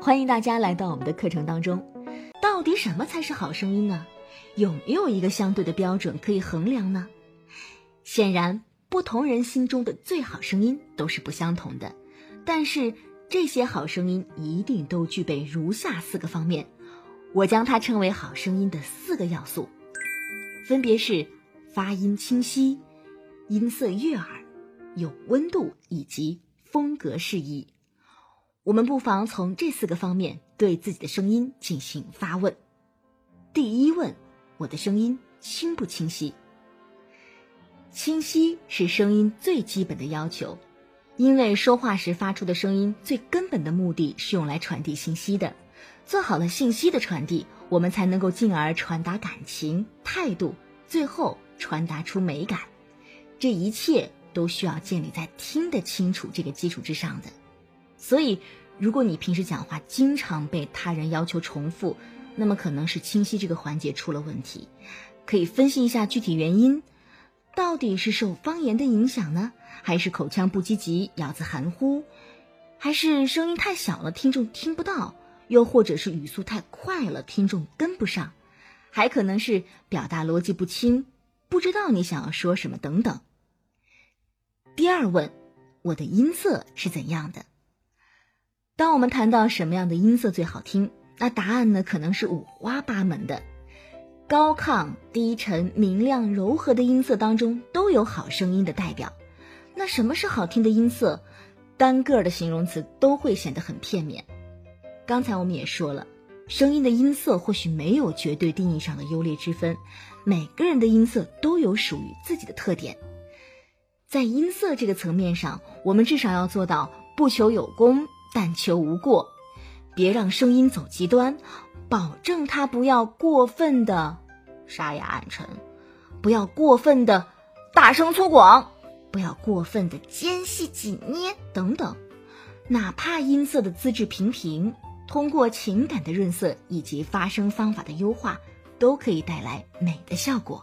欢迎大家来到我们的课程当中。到底什么才是好声音呢？有没有一个相对的标准可以衡量呢？显然，不同人心中的最好声音都是不相同的。但是，这些好声音一定都具备如下四个方面，我将它称为好声音的四个要素，分别是发音清晰、音色悦耳、有温度以及风格适宜。我们不妨从这四个方面对自己的声音进行发问。第一问：我的声音清不清晰？清晰是声音最基本的要求，因为说话时发出的声音最根本的目的是用来传递信息的。做好了信息的传递，我们才能够进而传达感情、态度，最后传达出美感。这一切都需要建立在听得清楚这个基础之上的。所以，如果你平时讲话经常被他人要求重复，那么可能是清晰这个环节出了问题。可以分析一下具体原因，到底是受方言的影响呢，还是口腔不积极、咬字含糊，还是声音太小了听众听不到，又或者是语速太快了听众跟不上，还可能是表达逻辑不清，不知道你想要说什么等等。第二问，我的音色是怎样的？当我们谈到什么样的音色最好听，那答案呢可能是五花八门的。高亢、低沉、明亮、柔和的音色当中都有好声音的代表。那什么是好听的音色？单个的形容词都会显得很片面。刚才我们也说了，声音的音色或许没有绝对定义上的优劣之分，每个人的音色都有属于自己的特点。在音色这个层面上，我们至少要做到不求有功。但求无过，别让声音走极端，保证它不要过分的沙哑暗沉，不要过分的大声粗犷，不要过分的尖细紧捏等等。哪怕音色的资质平平，通过情感的润色以及发声方法的优化，都可以带来美的效果。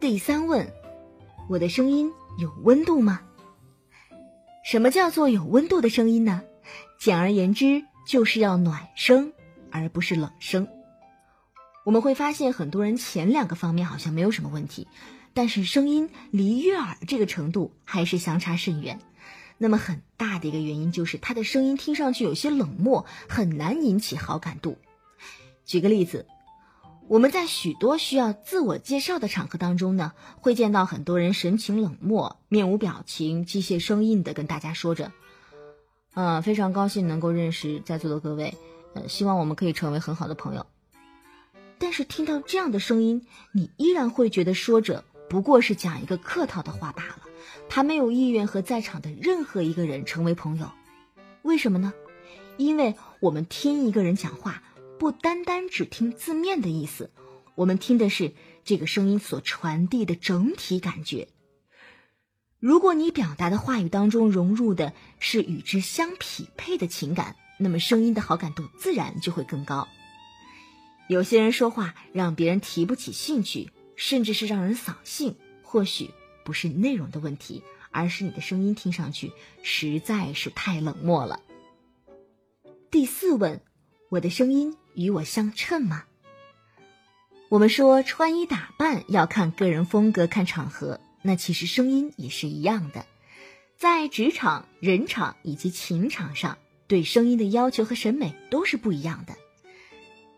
第三问，我的声音有温度吗？什么叫做有温度的声音呢？简而言之，就是要暖声，而不是冷声。我们会发现，很多人前两个方面好像没有什么问题，但是声音离悦耳这个程度还是相差甚远。那么很大的一个原因就是，他的声音听上去有些冷漠，很难引起好感度。举个例子。我们在许多需要自我介绍的场合当中呢，会见到很多人神情冷漠、面无表情、机械生硬的跟大家说着：“嗯，非常高兴能够认识在座的各位，呃，希望我们可以成为很好的朋友。”但是听到这样的声音，你依然会觉得说着不过是讲一个客套的话罢了，他没有意愿和在场的任何一个人成为朋友。为什么呢？因为我们听一个人讲话。不单单只听字面的意思，我们听的是这个声音所传递的整体感觉。如果你表达的话语当中融入的是与之相匹配的情感，那么声音的好感度自然就会更高。有些人说话让别人提不起兴趣，甚至是让人扫兴，或许不是内容的问题，而是你的声音听上去实在是太冷漠了。第四问，我的声音。与我相称吗？我们说穿衣打扮要看个人风格、看场合，那其实声音也是一样的。在职场、人场以及情场上，对声音的要求和审美都是不一样的。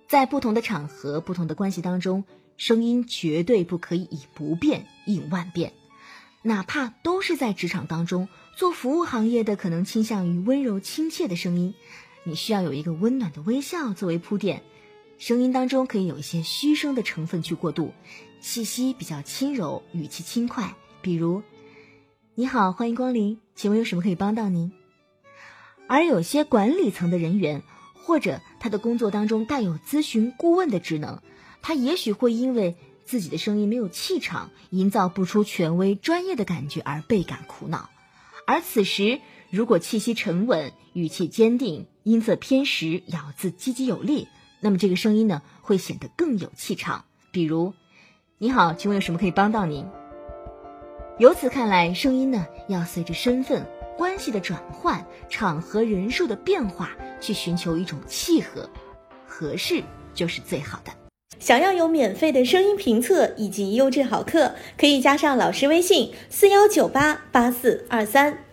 在不同的场合、不同的关系当中，声音绝对不可以以不变应万变。哪怕都是在职场当中做服务行业的，可能倾向于温柔亲切的声音。你需要有一个温暖的微笑作为铺垫，声音当中可以有一些虚声的成分去过渡，气息比较轻柔，语气轻快。比如，你好，欢迎光临，请问有什么可以帮到您？而有些管理层的人员，或者他的工作当中带有咨询顾问的职能，他也许会因为自己的声音没有气场，营造不出权威专业的感觉而倍感苦恼。而此时，如果气息沉稳，语气坚定。音色偏实，咬字积极有力，那么这个声音呢会显得更有气场。比如，你好，请问有什么可以帮到您？由此看来，声音呢要随着身份、关系的转换、场合人数的变化去寻求一种契合，合适就是最好的。想要有免费的声音评测以及优质好课，可以加上老师微信：四幺九八八四二三。